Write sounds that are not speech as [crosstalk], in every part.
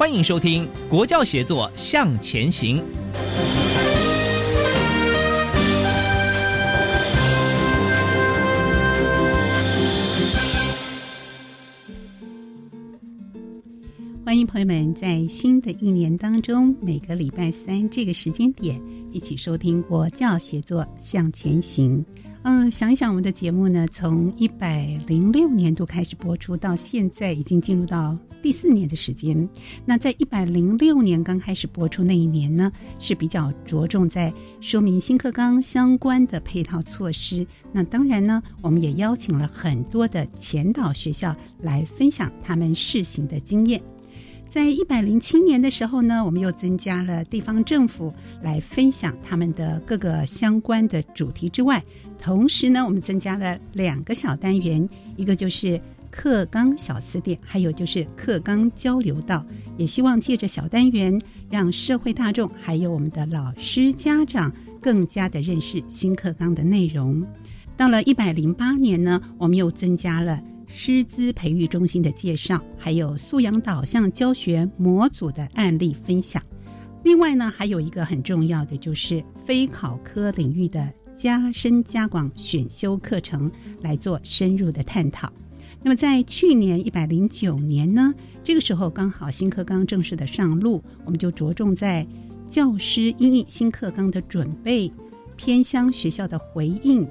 欢迎收听国教协作向前行。欢迎朋友们在新的一年当中，每个礼拜三这个时间点一起收听国教协作向前行。嗯，想一想我们的节目呢，从一百零六年度开始播出，到现在已经进入到第四年的时间。那在一百零六年刚开始播出那一年呢，是比较着重在说明新课纲相关的配套措施。那当然呢，我们也邀请了很多的前导学校来分享他们试行的经验。在一百零七年的时候呢，我们又增加了地方政府来分享他们的各个相关的主题之外，同时呢，我们增加了两个小单元，一个就是课纲小词典，还有就是课纲交流道，也希望借着小单元，让社会大众还有我们的老师家长更加的认识新课纲的内容。到了一百零八年呢，我们又增加了。师资培育中心的介绍，还有素养导向教学模组的案例分享。另外呢，还有一个很重要的，就是非考科领域的加深加广选修课程来做深入的探讨。那么在去年一百零九年呢，这个时候刚好新课纲正式的上路，我们就着重在教师因应新课纲的准备、偏乡学校的回应。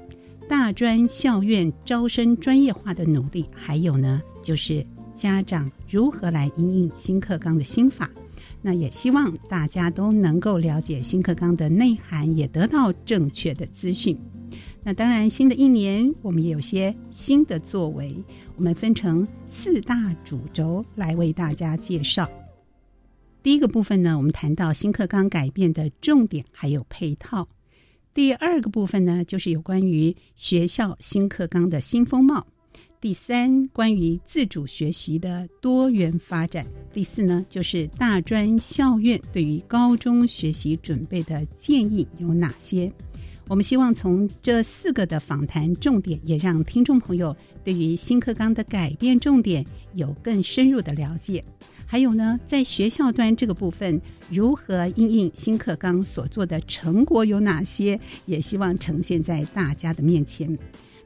大专校院招生专业化的努力，还有呢，就是家长如何来应应新课纲的新法。那也希望大家都能够了解新课纲的内涵，也得到正确的资讯。那当然，新的一年我们也有些新的作为，我们分成四大主轴来为大家介绍。第一个部分呢，我们谈到新课纲改变的重点还有配套。第二个部分呢，就是有关于学校新课纲的新风貌；第三，关于自主学习的多元发展；第四呢，就是大专校院对于高中学习准备的建议有哪些。我们希望从这四个的访谈重点，也让听众朋友对于新课纲的改变重点有更深入的了解。还有呢，在学校端这个部分，如何应应新课纲所做的成果有哪些？也希望呈现在大家的面前。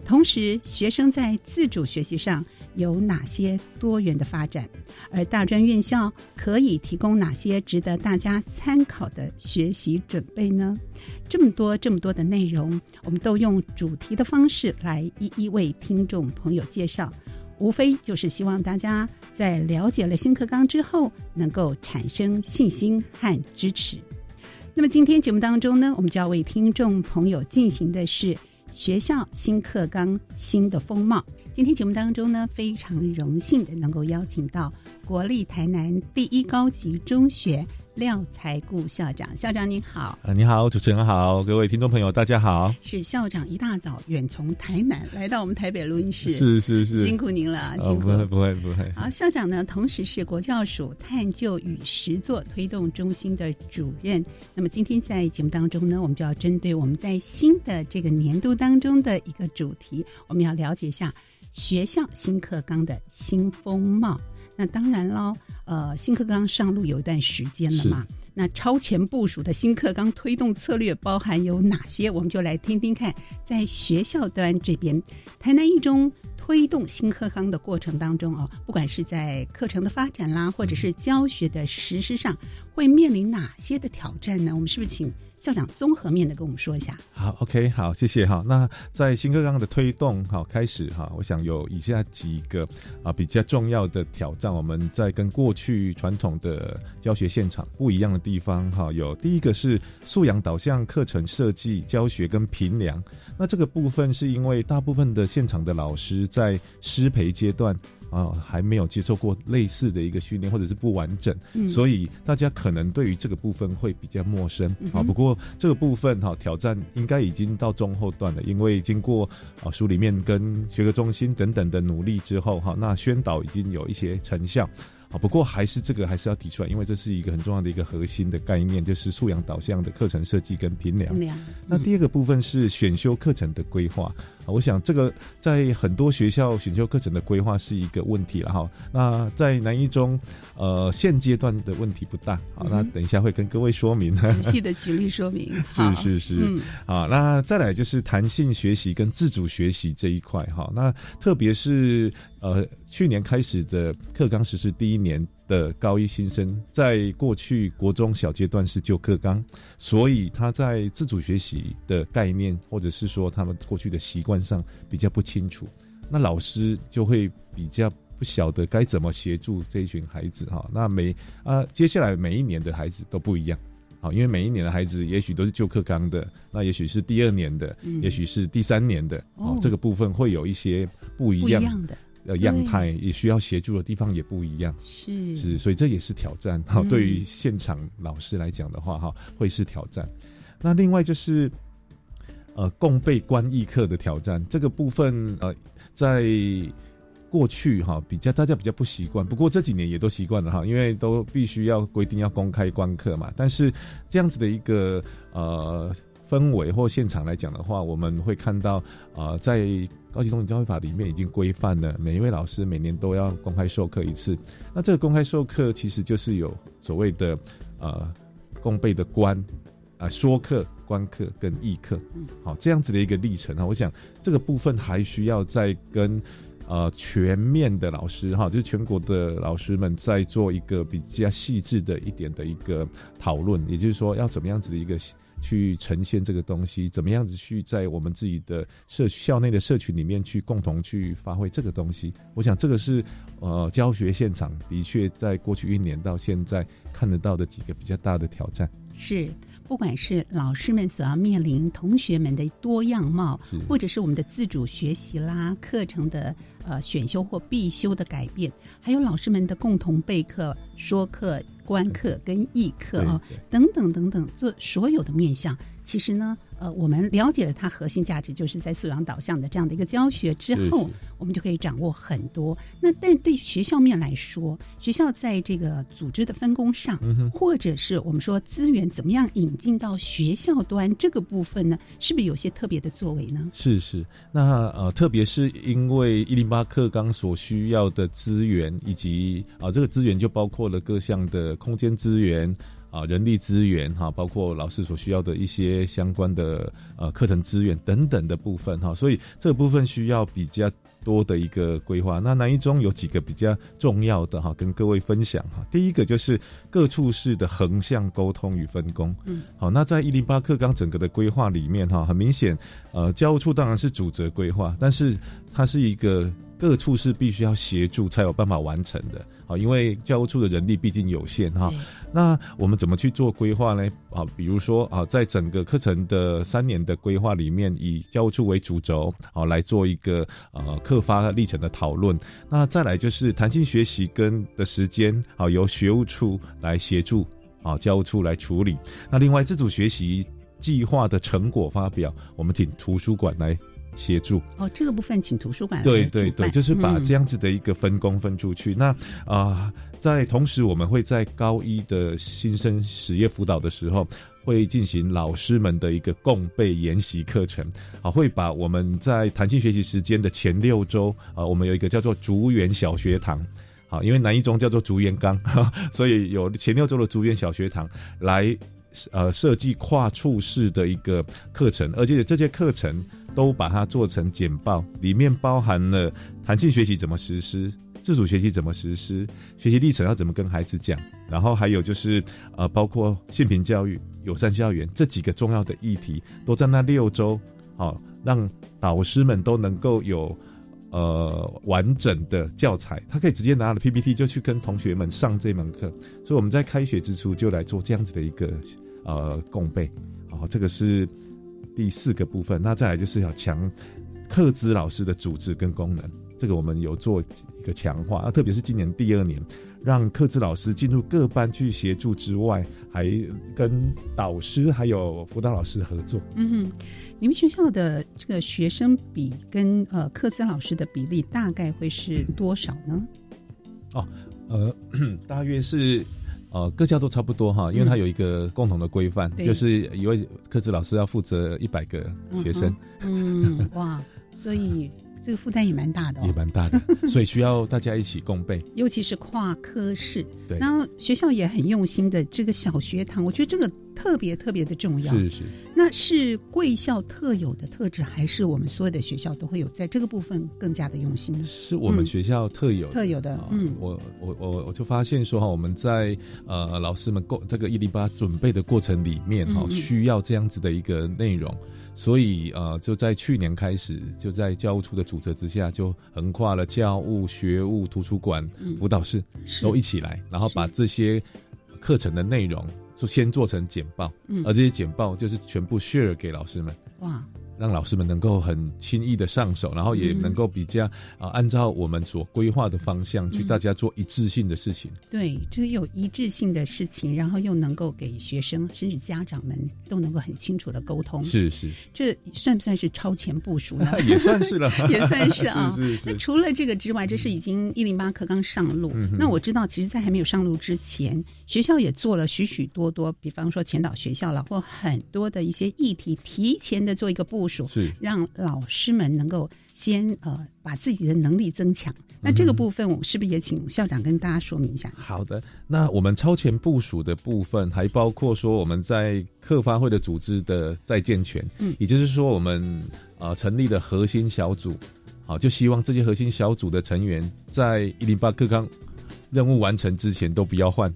同时，学生在自主学习上有哪些多元的发展？而大专院校可以提供哪些值得大家参考的学习准备呢？这么多这么多的内容，我们都用主题的方式来一一为听众朋友介绍。无非就是希望大家在了解了新课纲之后，能够产生信心和支持。那么今天节目当中呢，我们就要为听众朋友进行的是学校新课纲新的风貌。今天节目当中呢，非常荣幸的能够邀请到国立台南第一高级中学。廖才固校长，校长您好。啊，你好，主持人好，各位听众朋友，大家好。是校长一大早远从台南来到我们台北录音室，是是是，辛苦您了，辛苦。不会不会不会。好，校长呢，同时是国教署探究与实作推动中心的主任。那么今天在节目当中呢，我们就要针对我们在新的这个年度当中的一个主题，我们要了解一下学校新课纲的新风貌。那当然喽，呃新课纲上路有一段时间了嘛。那超前部署的新课纲推动策略包含有哪些？我们就来听听看，在学校端这边，台南一中推动新课纲的过程当中哦，不管是在课程的发展啦，或者是教学的实施上，会面临哪些的挑战呢？我们是不是请？校长综合面的跟我们说一下。好，OK，好，谢谢哈。那在新课纲的推动好开始哈，我想有以下几个啊比较重要的挑战，我们在跟过去传统的教学现场不一样的地方哈。有第一个是素养导向课程设计、教学跟评量。那这个部分是因为大部分的现场的老师在师培阶段。啊，还没有接受过类似的一个训练，或者是不完整，所以大家可能对于这个部分会比较陌生啊。不过这个部分哈，挑战应该已经到中后段了，因为经过啊书里面跟学科中心等等的努力之后哈，那宣导已经有一些成效。不过还是这个还是要提出来，因为这是一个很重要的一个核心的概念，就是素养导向的课程设计跟评量。那第二个部分是选修课程的规划啊，我想这个在很多学校选修课程的规划是一个问题了哈。那在南一中，呃，现阶段的问题不大好，那等一下会跟各位说明，仔 [laughs] 细的举例说明。是是是，啊，那再来就是弹性学习跟自主学习这一块哈。那特别是。呃，去年开始的课纲实施第一年的高一新生，在过去国中小阶段是旧课纲，所以他在自主学习的概念，或者是说他们过去的习惯上比较不清楚，那老师就会比较不晓得该怎么协助这一群孩子哈。那每啊，接下来每一年的孩子都不一样，好，因为每一年的孩子也许都是旧课纲的，那也许是第二年的，也许是第三年的，哦，这个部分会有一些不一样的。呃，样态也需要协助的地方也不一样，是是，所以这也是挑战。好，对于现场老师来讲的话，哈，会是挑战。那另外就是，呃，共备观译课的挑战，这个部分呃，在过去哈比较大家比较不习惯，不过这几年也都习惯了哈，因为都必须要规定要公开观课嘛。但是这样子的一个呃。氛围或现场来讲的话，我们会看到，啊，在高级中级教育法里面已经规范了，每一位老师每年都要公开授课一次。那这个公开授课其实就是有所谓的，呃，共备的官，啊，说课、观课跟议课，好，这样子的一个历程啊。我想这个部分还需要再跟，呃，全面的老师哈，就是全国的老师们再做一个比较细致的一点的一个讨论，也就是说要怎么样子的一个。去呈现这个东西，怎么样子去在我们自己的社校内的社群里面去共同去发挥这个东西？我想这个是呃教学现场的确在过去一年到现在看得到的几个比较大的挑战。是，不管是老师们所要面临同学们的多样貌，或者是我们的自主学习啦、课程的呃选修或必修的改变，还有老师们的共同备课、说课。观课跟议课啊，等等等等，做所有的面向，其实呢。呃，我们了解了它核心价值，就是在素养导向的这样的一个教学之后，我们就可以掌握很多。那但对学校面来说，学校在这个组织的分工上，或者是我们说资源怎么样引进到学校端这个部分呢？是不是有些特别的作为呢？是是，那呃，特别是因为一零八课纲所需要的资源，以及啊，这个资源就包括了各项的空间资源。啊，人力资源哈，包括老师所需要的一些相关的呃课程资源等等的部分哈，所以这个部分需要比较多的一个规划。那南一中有几个比较重要的哈，跟各位分享哈。第一个就是各处室的横向沟通与分工。嗯，好，那在一零八课纲整个的规划里面哈，很明显，呃，教务处当然是主责规划，但是它是一个各处是必须要协助才有办法完成的。好，因为教务处的人力毕竟有限哈，那我们怎么去做规划呢？啊，比如说啊，在整个课程的三年的规划里面，以教务处为主轴，好来做一个呃课发历程的讨论。那再来就是弹性学习跟的时间，好由学务处来协助，啊教务处来处理。那另外自主学习计划的成果发表，我们请图书馆来。协助。哦，这个部分请图书馆对对对，就是把这样子的一个分工分出去。那啊，在同时，我们会在高一的新生实业辅导的时候，会进行老师们的一个共备研习课程。啊，会把我们在弹性学习时间的前六周啊，我们有一个叫做竹园小学堂。好，因为南一中叫做竹园岗，[laughs] 所以有前六周的竹园小学堂来呃设计跨处式的一个课程，而且这些课程都把它做成简报，里面包含了弹性学习怎么实施。自主学习怎么实施？学习历程要怎么跟孩子讲？然后还有就是，呃，包括性平教育、友善校园这几个重要的议题，都在那六周，好让导师们都能够有呃完整的教材，他可以直接拿了 PPT 就去跟同学们上这门课。所以我们在开学之初就来做这样子的一个呃共备，好，这个是第四个部分。那再来就是要强课资老师的组织跟功能。这个我们有做一个强化，啊，特别是今年第二年，让课资老师进入各班去协助之外，还跟导师还有辅导老师合作。嗯哼，你们学校的这个学生比跟呃课资老师的比例大概会是多少呢？哦，呃，[clears throat] 大约是呃各校都差不多哈，因为它有一个共同的规范，就是一位课职老师要负责一百个学生。嗯，哇，所以。这个负担也蛮大的，也蛮大的，所以需要大家一起共备，[laughs] 尤其是跨科室。对，然后学校也很用心的，这个小学堂，我觉得这个特别特别的重要。是是，那是贵校特有的特质，还是我们所有的学校都会有在这个部分更加的用心？是我们学校特有特有的。嗯，我我我我就发现说哈，我们在呃老师们过这个一零八准备的过程里面哈，需要这样子的一个内容。所以呃，就在去年开始，就在教务处的主责之下，就横跨了教务、学务、图书馆、辅导室，都一起来，然后把这些课程的内容就先做成简报，而这些简报就是全部 share 给老师们。哇！让老师们能够很轻易的上手，然后也能够比较啊，按照我们所规划的方向去大家做一致性的事情。对，就是有一致性的事情，然后又能够给学生甚至家长们都能够很清楚的沟通。是是，这算不算是超前部署呢？[laughs] 也算是了，[laughs] 也算是啊。[laughs] 是是是。那除了这个之外，这是已经一零八课刚上路。那我知道，其实，在还没有上路之前，学校也做了许许多多，比方说前导学校了，或很多的一些议题，提前的做一个部。部署是让老师们能够先呃把自己的能力增强。那这个部分，我是不是也请校长跟大家说明一下？好的，那我们超前部署的部分，还包括说我们在课发会的组织的再健全，嗯，也就是说我们呃成立了核心小组，好，就希望这些核心小组的成员在一零八课纲任务完成之前都不要换。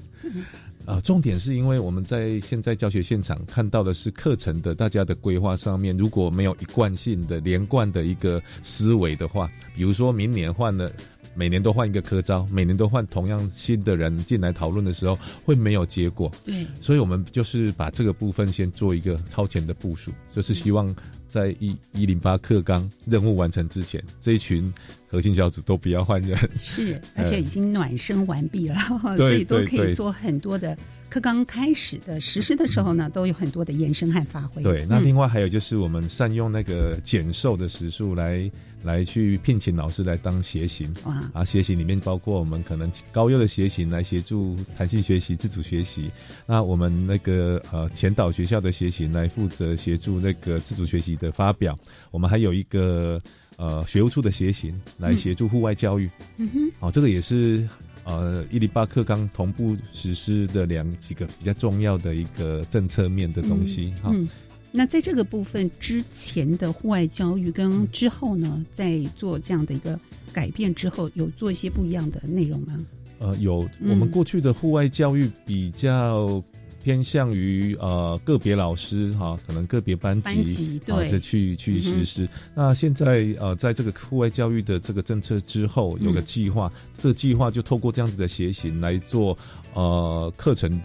啊，重点是因为我们在现在教学现场看到的是课程的大家的规划上面，如果没有一贯性的连贯的一个思维的话，比如说明年换了，每年都换一个科招，每年都换同样新的人进来讨论的时候，会没有结果。对，所以我们就是把这个部分先做一个超前的部署，就是希望在一一零八课纲任务完成之前，这一群核心小组都不要换人。是，[laughs] 而且已经暖身完毕了，[laughs] 所以都可以做很多的。课刚开始的实施的时候呢，都有很多的延伸和发挥。对，那另外还有就是我们善用那个减寿的时数来来去聘请老师来当协行。哇！啊，协行里面包括我们可能高优的协行来协助弹性学习、自主学习。那我们那个呃前导学校的协行来负责协助那个自主学习的发表。我们还有一个呃学务处的协行来协助户外教育。嗯哼。哦，这个也是。呃，一零八课纲同步实施的两几个比较重要的一个政策面的东西哈。嗯，那在这个部分之前的户外教育跟之后呢，在做这样的一个改变之后，有做一些不一样的内容吗？呃，有，我们过去的户外教育比较。偏向于呃个别老师哈，可能个别班级啊，再去去实施。那现在呃，在这个户外教育的这个政策之后，有个计划，这个计划就透过这样子的协行来做呃课程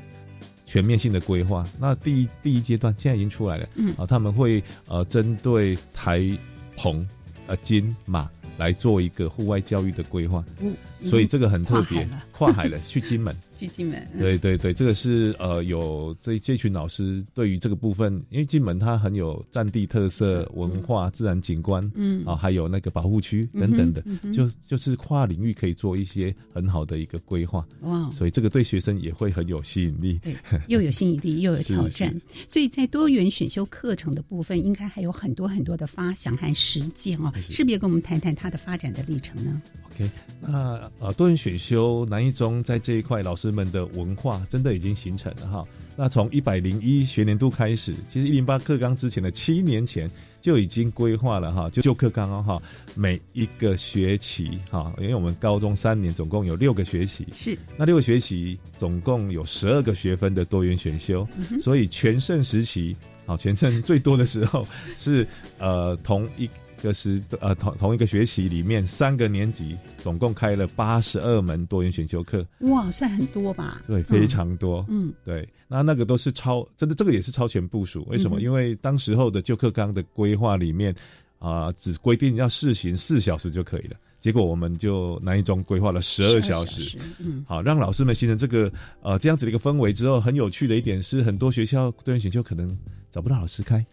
全面性的规划。那第一第一阶段现在已经出来了，嗯啊，他们会呃针对台澎呃金马来做一个户外教育的规划，嗯，所以这个很特别，跨海了去金门。[laughs] 去金门，[laughs] 对对对，这个是呃有这这群老师对于这个部分，因为金门它很有战地特色、文化、自然景观，嗯。啊，还有那个保护区等等的，就就是跨领域可以做一些很好的一个规划，哇，所以这个对学生也会很有吸引力，又有吸引力 [laughs] 又有挑战，所以在多元选修课程的部分，应该还有很多很多的发想和实践哦，是不是也跟我们谈谈它的发展的历程呢？OK，那呃多元选修南一中在这一块老师们的文化真的已经形成了哈。那从一百零一学年度开始，其实一零八课纲之前的七年前就已经规划了哈，就旧课纲哦哈，每一个学期哈，因为我们高中三年总共有六个学期，是那六个学期总共有十二个学分的多元选修，所以全盛时期，好全盛最多的时候是呃同一。就是呃同同一个学期里面三个年级总共开了八十二门多元选修课，哇，算很多吧？对，非常多。嗯，对，那那个都是超，真的这个也是超前部署。为什么？因为当时候的旧课纲的规划里面啊，只规定要试行四小时就可以了，结果我们就南一中规划了十二小时。嗯，好，让老师们形成这个呃这样子的一个氛围之后，很有趣的一点是，很多学校多元选修可能找不到老师开。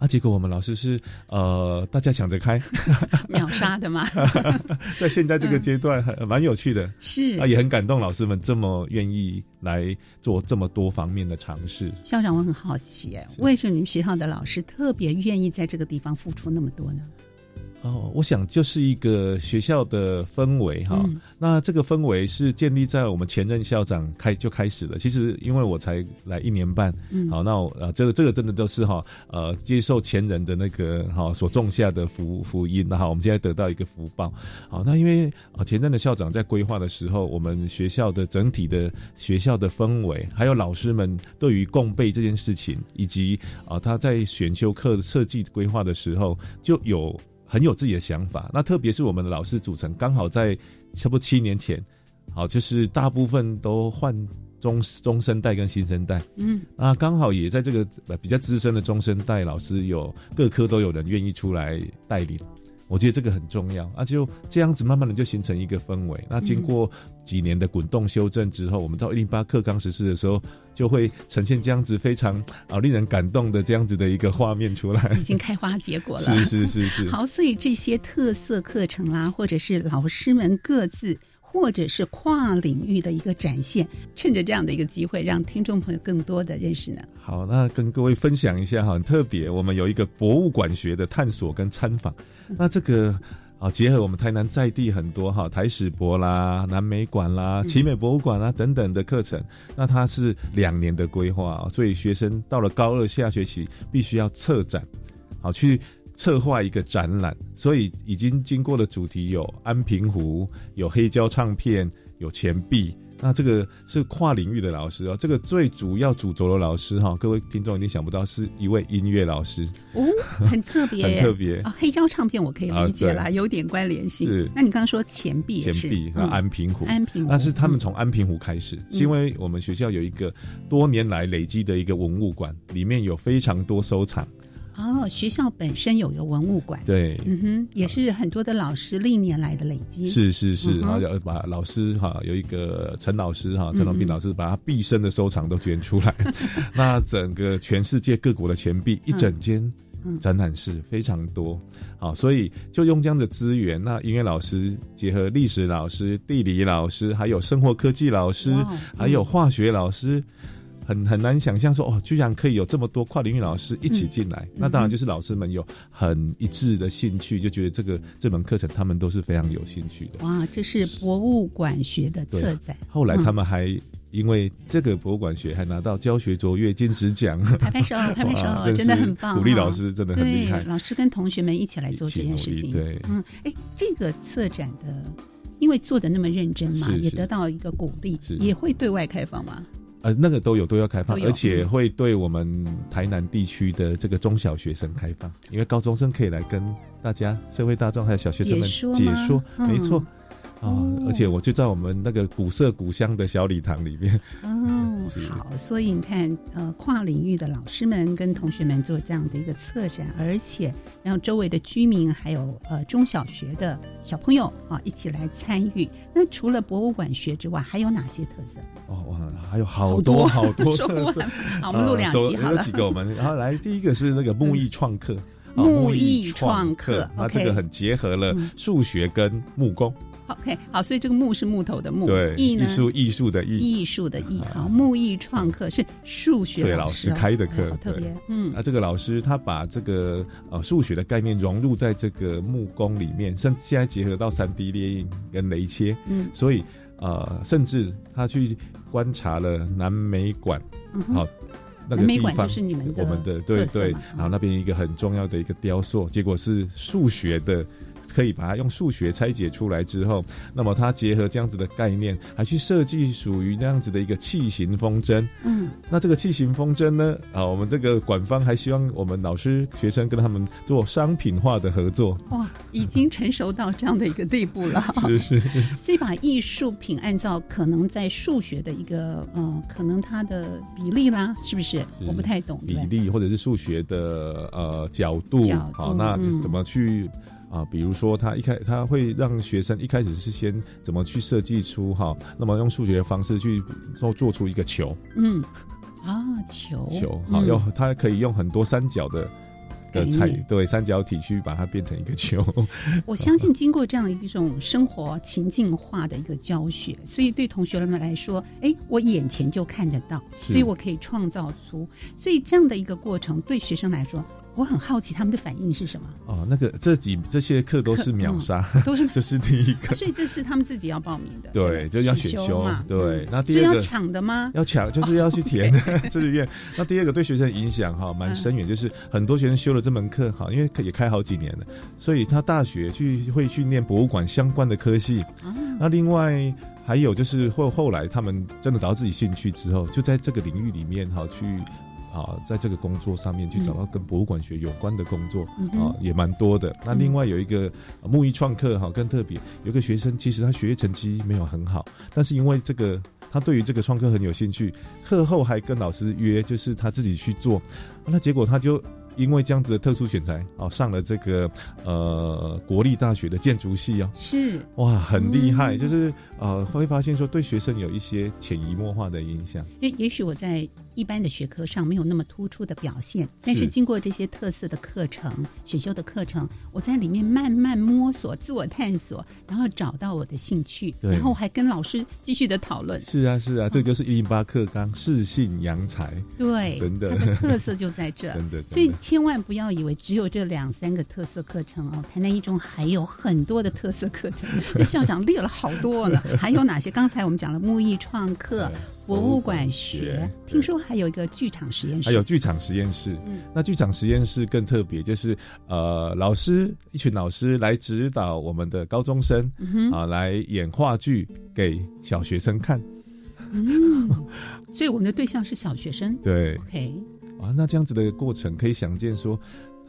啊，结果我们老师是呃，大家抢着开，秒杀的嘛，[laughs] 在现在这个阶段，很蛮有趣的，是。啊，也很感动老师们这么愿意来做这么多方面的尝试。校长，我很好奇，哎，为什么你们学校的老师特别愿意在这个地方付出那么多呢？哦，我想就是一个学校的氛围哈。那这个氛围是建立在我们前任校长开就开始了。其实因为我才来一年半，好，那呃，这个这个真的都是哈，呃，接受前人的那个哈所种下的福福音哈，我们现在得到一个福报。好，那因为啊前任的校长在规划的时候，我们学校的整体的学校的氛围，还有老师们对于共备这件事情，以及啊他在选修课设计规划的时候就有。很有自己的想法，那特别是我们的老师组成，刚好在差不多七年前，好，就是大部分都换中中生代跟新生代，嗯，啊，刚好也在这个比较资深的中生代老师有各科都有人愿意出来带领。我觉得这个很重要啊，就这样子慢慢的就形成一个氛围。那经过几年的滚动修正之后，我们到一零八课纲实施的时候，就会呈现这样子非常啊令人感动的这样子的一个画面出来。已经开花结果了。[laughs] 是是是是。好，所以这些特色课程啦，或者是老师们各自。或者是跨领域的一个展现，趁着这样的一个机会，让听众朋友更多的认识呢。好，那跟各位分享一下哈，很特别，我们有一个博物馆学的探索跟参访。那这个啊，结合我们台南在地很多哈台史博啦、南美馆啦、奇美博物馆啦等等的课程。那它是两年的规划，所以学生到了高二下学期必须要策展，好去。策划一个展览，所以已经经过的主题有安平湖、有黑胶唱片、有钱币。那这个是跨领域的老师哦。这个最主要主轴的老师哈，各位听众一定想不到是一位音乐老师哦，很特别，很特别啊。黑胶唱片我可以理解啦，有点关联性。[laughs] 是，那你刚刚说钱币，钱币和安平湖，安平湖，那是他们从安平湖开始，是因为我们学校有一个多年来累积的一个文物馆，里面有非常多收藏。哦，学校本身有一个文物馆，对，嗯哼，也是很多的老师历年来的累积，是是是，然后要把老师哈有一个陈老师哈陈龙斌老师把他毕生的收藏都捐出来，[laughs] 那整个全世界各国的钱币一整间展览室非常多，好，所以就用这样的资源，那音乐老师结合历史老师、地理老师，还有生活科技老师，还有化学老师。很很难想象说哦，居然可以有这么多跨领域老师一起进来。那当然就是老师们有很一致的兴趣，就觉得这个这门课程他们都是非常有兴趣的。哇，这是博物馆学的策展。后来他们还因为这个博物馆学，还拿到教学卓越金质奖。拍拍手，[laughs] 拍拍手，真的很棒。鼓励老师真的很厉害。老师跟同学们一起来做这件事情。对，嗯，哎，这个策展的，因为做的那么认真嘛，也得到一个鼓励，也会对外开放吗？呃，那个都有，都要开放，而且会对我们台南地区的这个中小学生开放，因为高中生可以来跟大家社会大众还有小学生们解说，没错。啊！而且我就在我们那个古色古香的小礼堂里面。哦，好，所以你看，呃，跨领域的老师们跟同学们做这样的一个策展，而且让周围的居民还有呃中小学的小朋友啊一起来参与。那除了博物馆学之外，还有哪些特色？哦，哇，还有好多 [laughs] 好多特色。好，我们录两集好了。有几个我们，然后来第一个是那个木艺创客。木艺创客，那这个很结合了数学跟木工。OK，好，所以这个木是木头的木，对，艺呢？艺术艺术的艺，艺术的艺，好，木艺创客是数学对老师开的课特别，嗯。那，这个老师他把这个呃数学的概念融入在这个木工里面，甚至现在结合到三 D 列印跟雷切，嗯。所以呃，甚至他去观察了南美馆，嗯好、那个南美馆地方就是你们的我们的对对。然后那边一个很重要的一个雕塑，结果是数学的。可以把它用数学拆解出来之后，那么它结合这样子的概念，还去设计属于那样子的一个器型风筝。嗯，那这个器型风筝呢？啊，我们这个馆方还希望我们老师、学生跟他们做商品化的合作。哇，已经成熟到这样的一个地步了。[laughs] 是是，所以把艺术品按照可能在数学的一个嗯，可能它的比例啦，是不是？我不太懂比例或者是数学的呃角度，好，那嗯怎么去啊、比如说他一开他会让学生一开始是先怎么去设计出哈，那么用数学的方式去做做出一个球。嗯啊，球。球，好，嗯。要他可以用很多三角的。的概彩对三角体去把它变成一个球，[laughs] 我相信经过这样一种生活情境化的一个教学，所以对同学们来说，哎，我眼前就看得到，所以我可以创造出，所以这样的一个过程对学生来说，我很好奇他们的反应是什么，哦，那个这几这些课都是秒杀，都是 [laughs] 这是第一个，所以这是他们自己要报名的，对，就要选修嘛，对那第二个要抢的吗？要抢，[laughs] 就是要去填志愿。[laughs] 那第二个对学生影响哈蛮深远，就是很多学生修了这门课哈，因为也开好几年了，所以他大学去会去念博物馆相关的科系。啊，那另外还有就是后后来他们真的找到自己兴趣之后，就在这个领域里面哈去。啊，在这个工作上面去找到跟博物馆学有关的工作、嗯啊，也蛮多的。那另外有一个、呃木艺创客哈更特别，有一个学生其实他学业成绩没有很好，但是因为这个他对于这个创客很有兴趣，课后还跟老师约，就是他自己去做，那结果他就。因为这样子的特殊选材，哦，上了这个呃国立大学的建筑系哦，是。哇，很厉害，嗯。就是呃会发现说对学生有一些潜移默化的影响。也也许我在一般的学科上没有那么突出的表现，但是是经过这些特色的课程、选修的课程，我在里面慢慢摸索、自我探索，然后找到我的兴趣，对然后还跟老师继续的讨论。是啊，是啊，这就是一零八课纲适性扬才，对，真的它的特色就在这。[laughs] 真的，所以千万不要以为只有这两三个特色课程哦，台南一中还有很多的特色课程。这校长列了好多呢，[laughs] 还有哪些？刚才我们讲了木艺创客、博物馆学，对听说还有一个剧场实验室，还有剧场实验室。嗯那剧场实验室更特别，就是呃，老师一群老师来指导我们的高中生啊，来演话剧给小学生看。嗯，[laughs] 所以我们的对象是小学生。对 OK，啊，那这样子的过程可以想见说。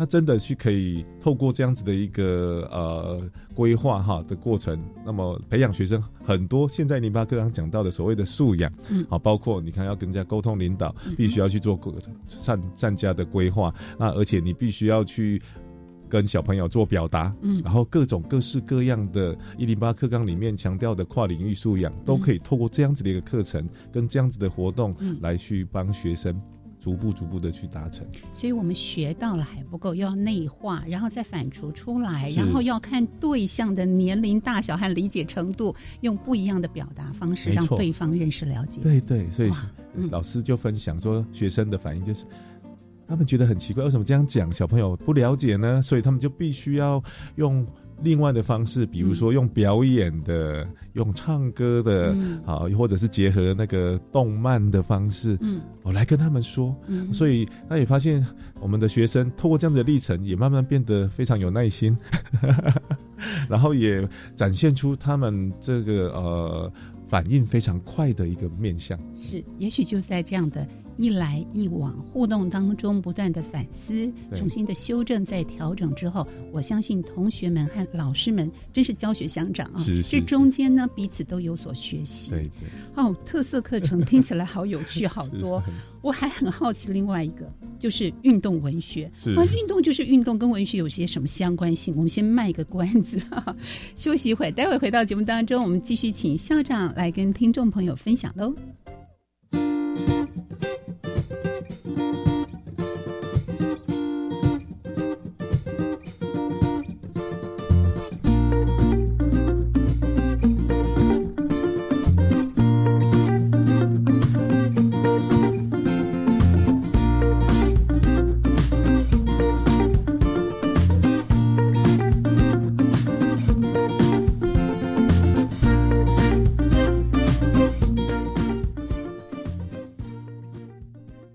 他真的去可以透过这样子的一个呃规划哈的过程，那么培养学生很多现在零八课堂讲到的所谓的素养，嗯。好，包括你看要跟人家沟通领导，必须要去做善善家的规划，那而且你必须要去跟小朋友做表达，嗯。然后各种各式各样的一零八课纲里面强调的跨领域素养，都可以透过这样子的一个课程跟这样子的活动嗯来去帮学生逐步逐步的去达成。所以我们学到了还不够，要内化，然后再反刍出来，然后要看对象的年龄大小和理解程度，用不一样的表达方式让对方认识了解。对对，所以老师就分享说，学生的反应就是。他们觉得很奇怪，为什么这样讲小朋友不了解呢？所以他们就必须要用另外的方式，比如说用表演的、用唱歌的，嗯。啊，或者是结合那个动漫的方式，嗯。我来跟他们说。嗯，所以他也发现，我们的学生透过这样的历程，也慢慢变得非常有耐心，[laughs] 然后也展现出他们这个呃反应非常快的一个面相。是，也许就在这样的一来一往互动当中，不断的反思，重新的修正，再调整之后，我相信同学们和老师们真是教学相长啊！是是这中间呢，彼此都有所学习。对对，哦，特色课程听起来好有趣，好多。[laughs] 我还很好奇另外一个，就是运动文学。是啊，运动就是运动，跟文学有些什么相关性？我们先卖个关子，[laughs] 休息一会儿，待会回到节目当中，我们继续请校长来跟听众朋友分享喽。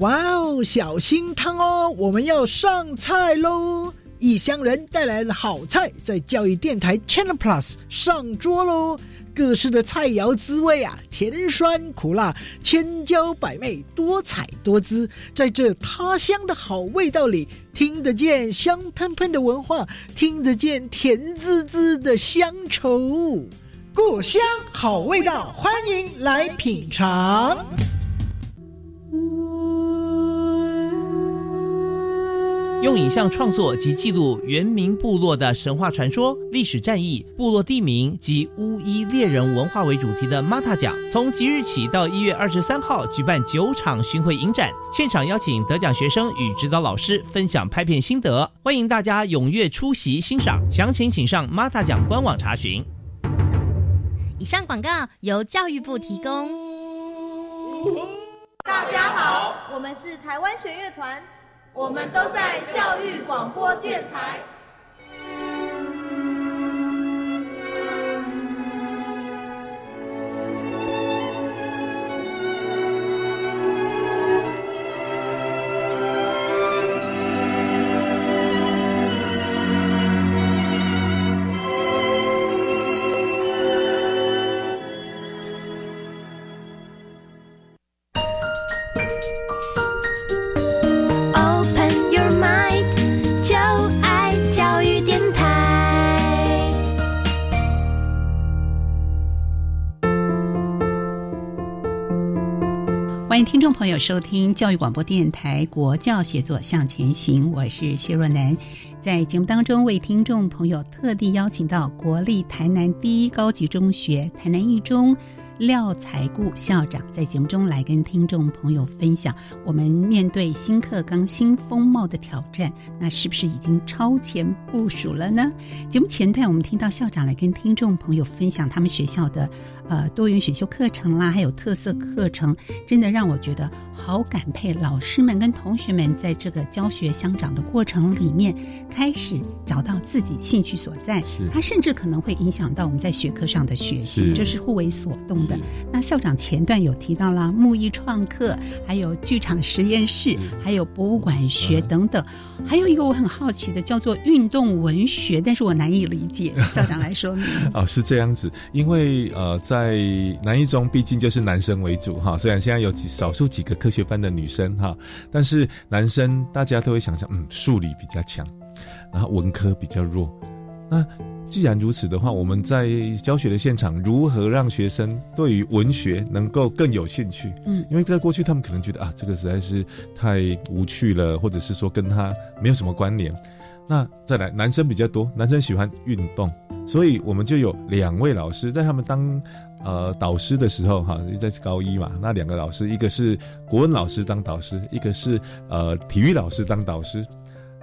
哇哦，小心汤哦！我们要上菜喽！异乡人带来的好菜，在教育电台 Channel Plus 上桌喽。各式的菜肴滋味啊，甜酸苦辣，千娇百媚，多彩多姿。在这他乡的好味道里，听得见香喷喷的文化，听得见甜滋滋的乡愁。故乡好味道，欢迎来品尝。用影像创作及记录原民部落的神话传说、历史战役、部落地名及巫医猎人文化为主题的 Mata 奖，从即日起到一月二十三号举办九场巡回影展，现场邀请得奖学生与指导老师分享拍片心得，欢迎大家踊跃出席欣赏。详情请上 Mata 奖官网查询。以上广告由教育部提供。大家好，我们是台湾弦乐团。我们都在教育广播电台。众朋友收听教育广播电台国教写作向前行，我是谢若楠。在节目当中，为听众朋友特地邀请到国立台南第一高级中学台南一中。廖才固校长在节目中来跟听众朋友分享，我们面对新课纲新风貌的挑战，那是不是已经超前部署了呢？节目前段我们听到校长来跟听众朋友分享他们学校的呃多元选修课程啦，还有特色课程，真的让我觉得好感佩老师们跟同学们在这个教学相长的过程里面，开始找到自己兴趣所在，它甚至可能会影响到我们在学科上的学习，这是互为所动。那校长前段有提到了木艺创客，还有剧场实验室，还有博物馆学等等，还有一个我很好奇的叫做运动文学，但是我难以理解。[laughs] 校长来说明。哦，是这样子，因为呃，在南一中毕竟就是男生为主哈，虽然现在有几少数几个科学班的女生哈，但是男生大家都会想象，嗯，数理比较强，然后文科比较弱，那。既然如此的话，我们在教学的现场如何让学生对于文学能够更有兴趣？嗯，因为在过去他们可能觉得啊，这个实在是太无趣了，或者是说跟他没有什么关联。那再来，男生比较多，男生喜欢运动，所以我们就有两位老师在他们当呃导师的时候，哈，在高一嘛，那两个老师，一个是国文老师当导师，一个是呃体育老师当导师。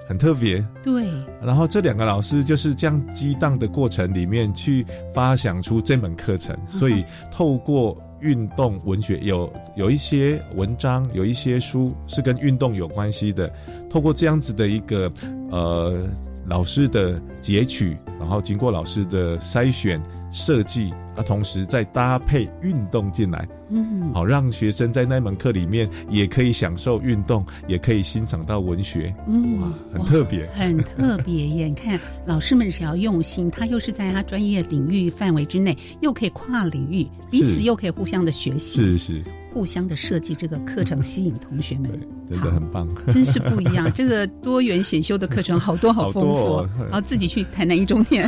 很特别，对。然后这两个老师就是这样激荡的过程里面去发想出这门课程，所以透过运动文学，有有一些文章，有一些书是跟运动有关系的。透过这样子的一个呃老师的截取，然后经过老师的筛选。设计啊，同时再搭配运动进来，嗯，好让学生在那门课里面也可以享受运动，也可以欣赏到文学，嗯，哇，很特别，很特别耶！[laughs] 你看老师们只要用心，他又是在他专业领域范围之内，又可以跨领域，彼此又可以互相的学习，是是。互相的设计这个课程，吸引同学们，真的很棒，[laughs] 真是不一样。这个多元选修的课程 [laughs] 好多好丰富，然后自己去台南一中念。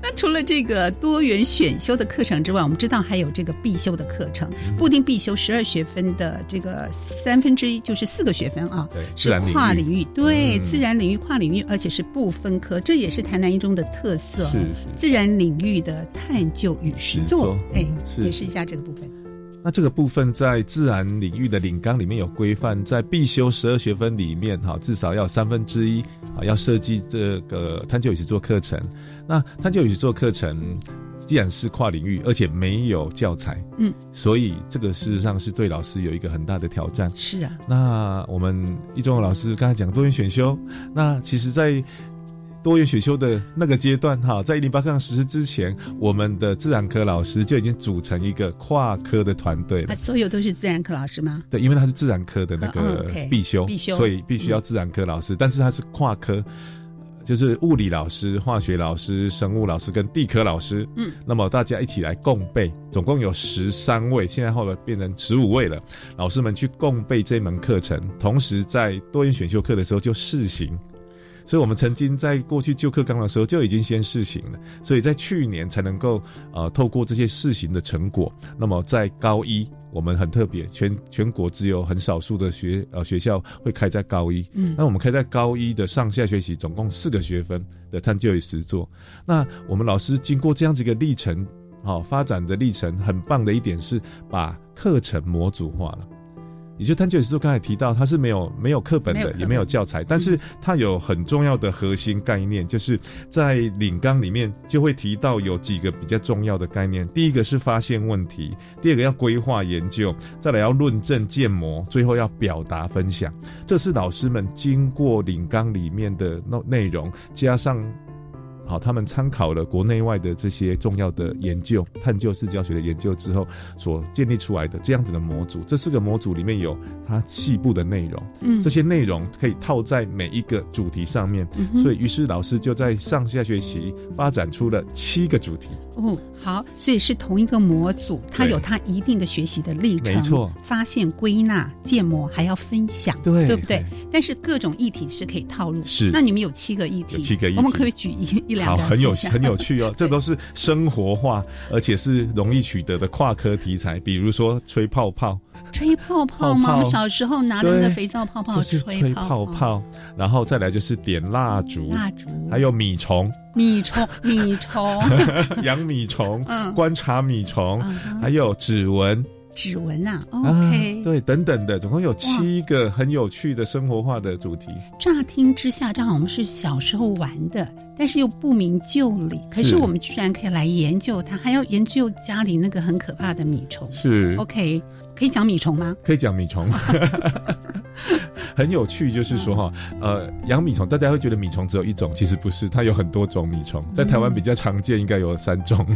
那除了这个多元选修的课程之外，我们知道还有这个必修的课程，固定必修十二学分的这个三分之一就是四个学分啊，对是跨领域，对自然领域跨领域，而且是不分科，这也是台南一中的特色。是是，自然领域的探究与实作，哎，解释一下这个部分。那这个部分在自然领域的领纲里面有规范，在必修十二学分里面，哈，至少要三分之一啊，要设计这个探究与实作课程。那探究与实作课程既然是跨领域，而且没有教材，嗯，所以这个事实上是对老师有一个很大的挑战。是啊，那我们一中的老师刚才讲多元选修，那其实，在多元选修的那个阶段，哈，在一零八课堂实施之前，我们的自然科老师就已经组成一个跨科的团队了。所有都是自然科老师吗？对，因为他是自然科的那个必修，必修，所以必须要自然科老师。但是他是跨科，就是物理老师、化学老师、生物老师跟地科老师。嗯，那么大家一起来共备，总共有十三位，现在后来变成十五位了。老师们去共备这门课程，同时在多元选修课的时候就试行。所以，我们曾经在过去旧课纲的时候就已经先试行了，所以在去年才能够呃透过这些试行的成果，那么在高一，我们很特别，全全国只有很少数的学呃学校会开在高一，嗯，那我们开在高一的上下学期，总共四个学分的探究与实作。那我们老师经过这样子一个历程，好发展的历程，很棒的一点是把课程模组化了。也就探究实作刚才提到，它是没有没有课本的，也没有教材，但是它有很重要的核心概念，就是在领纲里面就会提到有几个比较重要的概念。第一个是发现问题，第二个要规划研究，再来要论证建模，最后要表达分享。这是老师们经过领纲里面的内内容加上。好，他们参考了国内外的这些重要的研究、探究式教学的研究之后，所建立出来的这样子的模组。这四个模组里面有它细部的内容，嗯，这些内容可以套在每一个主题上面。所以，于是老师就在上下学期发展出了七个主题。哦，好，所以是同一个模组，它有它一定的学习的历程，没错，发现、归纳、建模，还要分享，对，对不对？但是各种议题是可以套路，是。那你们有七个议题，七个议题，我们可以举一一两个，很有很有趣哦。[laughs] 这都是生活化，而且是容易取得的跨科题材，比如说吹泡泡，吹泡泡吗？我们小时候拿着那个肥皂泡泡吹泡泡，然后再来就是点蜡烛，蜡烛，还有米虫。米虫，米虫，[laughs] 养米虫，嗯，观察米虫，还有指纹，指纹啊，OK，对，等等的，总共有七个很有趣的生活化的主题。乍听之下，这好像是小时候玩的，但是又不明就里。可是我们居然可以来研究它，还要研究家里那个很可怕的米虫。是 OK，可以讲米虫吗？可以讲米虫。[laughs] 很有趣，就是说哈，呃，养米虫，大家会觉得米虫只有一种，其实不是，它有很多种米虫，在台湾比较常见，应该有三种。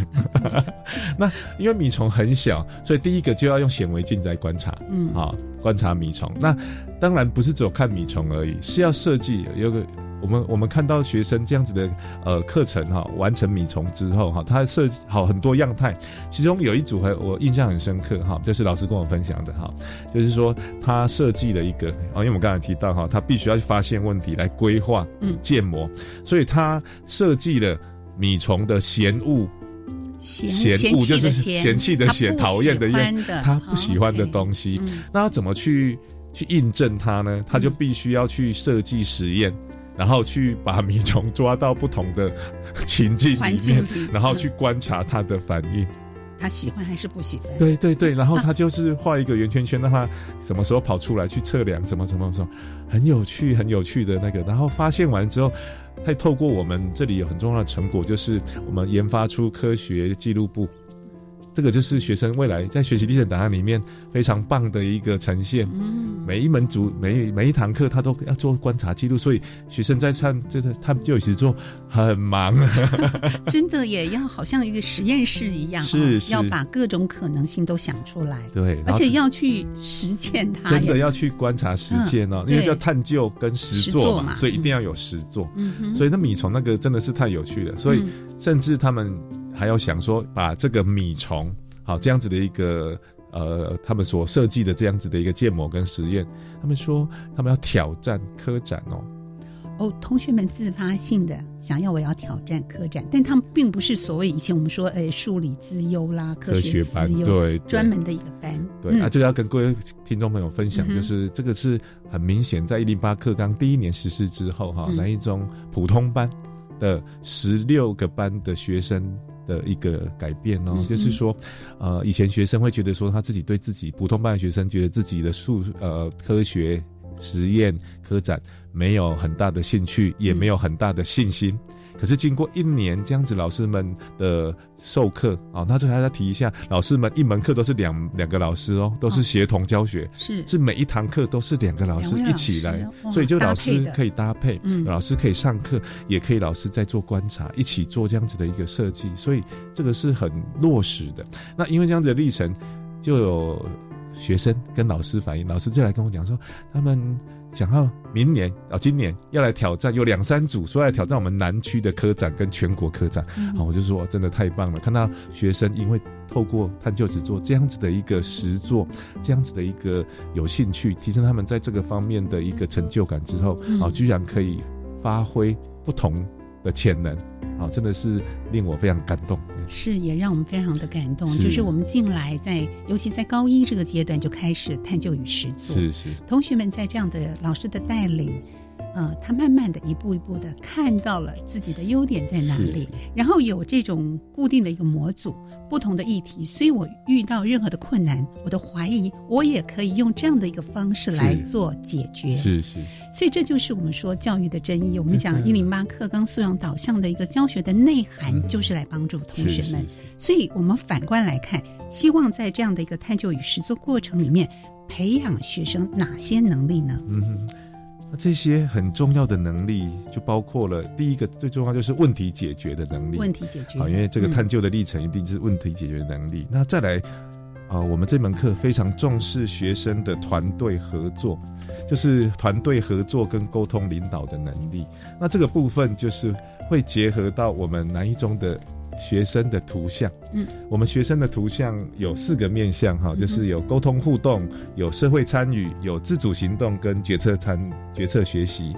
[laughs] 那因为米虫很小，所以第一个就要用显微镜在观察，嗯，好，观察米虫。那当然不是只有看米虫而已，是要设计有个。我们我们看到学生这样子的呃课程哈，完成米虫之后哈，他设计好很多样态，其中有一组还我印象很深刻哈，就是老师跟我分享的哈，就是说他设计了一个啊，因为我们刚才提到哈，他必须要去发现问题来规划嗯建模，所以他设计了米虫的嫌恶。嫌恶就是嫌弃的嫌，讨厌的厌，他不喜欢的东西，那他怎么去去印证它呢？他就必须要去设计实验。然后去把米虫抓到不同的情境里面，然后去观察它的反应，他喜欢还是不喜欢？对对对，然后他就是画一个圆圈圈，让他什么时候跑出来去测量什么什么什么，很有趣很有趣的那个。然后发现完之后，他透过我们这里有很重要的成果，就是我们研发出科学记录簿。这个就是学生未来在学习历程档案里面非常棒的一个呈现。嗯，每一门组每每一堂课他都要做观察记录，所以学生在上这个他们就有时做很忙。[laughs] 真的也要好像一个实验室一样，是要把各种可能性都想出来。对，而且要去实践它。真的要去观察实践哦，因为叫探究跟实做嘛，所以一定要有实做。嗯所以那米虫那个真的是太有趣了，所以甚至他们。还要想说，把这个米虫，好这样子的一个呃，他们所设计的这样子的一个建模跟实验，他们说他们要挑战科展哦。哦，同学们自发性的想要我要挑战科展，但他们并不是所谓以前我们说诶数理资优啦，科学班对专门的一个班。对啊，这个要跟各位听众朋友分享，就是这个是很明显，在一零八课纲第一年实施之后哈，南一中普通班的十六个班的学生。的一个改变哦，就是说，呃，以前学生会觉得说他自己对自己普通班的学生觉得自己的数呃科学实验科展没有很大的兴趣，也没有很大的信心。可是经过一年这样子，老师们的授课啊，那这还要提一下，老师们一门课都是两两个老师哦，都是协同教学，是是每一堂课都是两个老师一起来，所以就老师可以搭配，老师可以上课，也可以老师在做观察，一起做这样子的一个设计，所以这个是很落实的。那因为这样子的历程，就有学生跟老师反映，老师就来跟我讲说，他们。想要明年啊，今年要来挑战，有两三组说来挑战我们南区的科展跟全国科展。啊，我就说真的太棒了，看到学生因为透过探究只做这样子的一个实作，这样子的一个有兴趣，提升他们在这个方面的一个成就感之后，啊，居然可以发挥不同的潜能。啊，真的是令我非常感动，是也让我们非常的感动。就是我们进来，在尤其在高一这个阶段就开始探究与实作，是是，同学们在这样的老师的带领。呃，他慢慢的一步一步的看到了自己的优点在哪里，然后有这种固定的一个模组，不同的议题，所以我遇到任何的困难，我的怀疑，我也可以用这样的一个方式来做解决。是是，所以这就是我们说教育的真义。我们讲一零八课纲素养导向的一个教学的内涵，就是来帮助同学们。所以我们反观来看，希望在这样的一个探究与实作过程里面，培养学生哪些能力呢？嗯。那这些很重要的能力，就包括了第一个最重要就是问题解决的能力。问题解决，好，因为这个探究的历程一定是问题解决能力。那再来，啊，我们这门课非常重视学生的团队合作，就是团队合作跟沟通领导的能力。那这个部分就是会结合到我们南一中的。学生的图像，嗯，我们学生的图像有四个面向哈，就是有沟通互动，有社会参与，有自主行动跟决策参决策学习。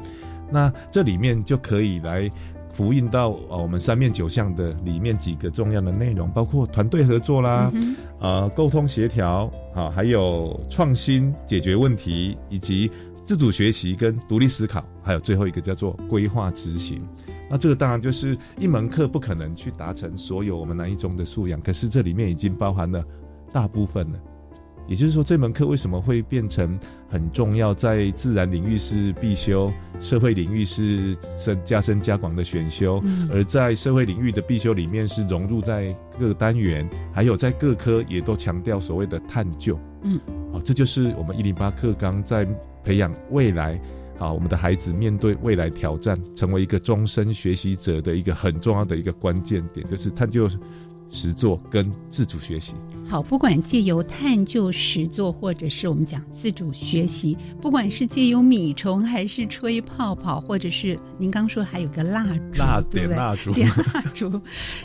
那这里面就可以来复印到呃我们三面九项的里面几个重要的内容，包括团队合作啦，呃沟通协调啊，还有创新解决问题，以及自主学习跟独立思考，还有最后一个叫做规划执行。那这个当然就是一门课不可能去达成所有我们南一中的素养，可是这里面已经包含了大部分了。也就是说，这门课为什么会变成很重要？在自然领域是必修，社会领域是深加深加广的选修，而在社会领域的必修里面是融入在各单元，还有在各科也都强调所谓的探究。嗯，好，这就是我们一零八课纲在培养未来。啊，我们的孩子面对未来挑战，成为一个终身学习者的一个很重要的一个关键点，就是他就。实作跟自主学习，好，不管借由探究实作，或者是我们讲自主学习，不管是借由米虫，还是吹泡泡，或者是您刚说还有个蜡烛，蜡点蜡烛，点蜡烛，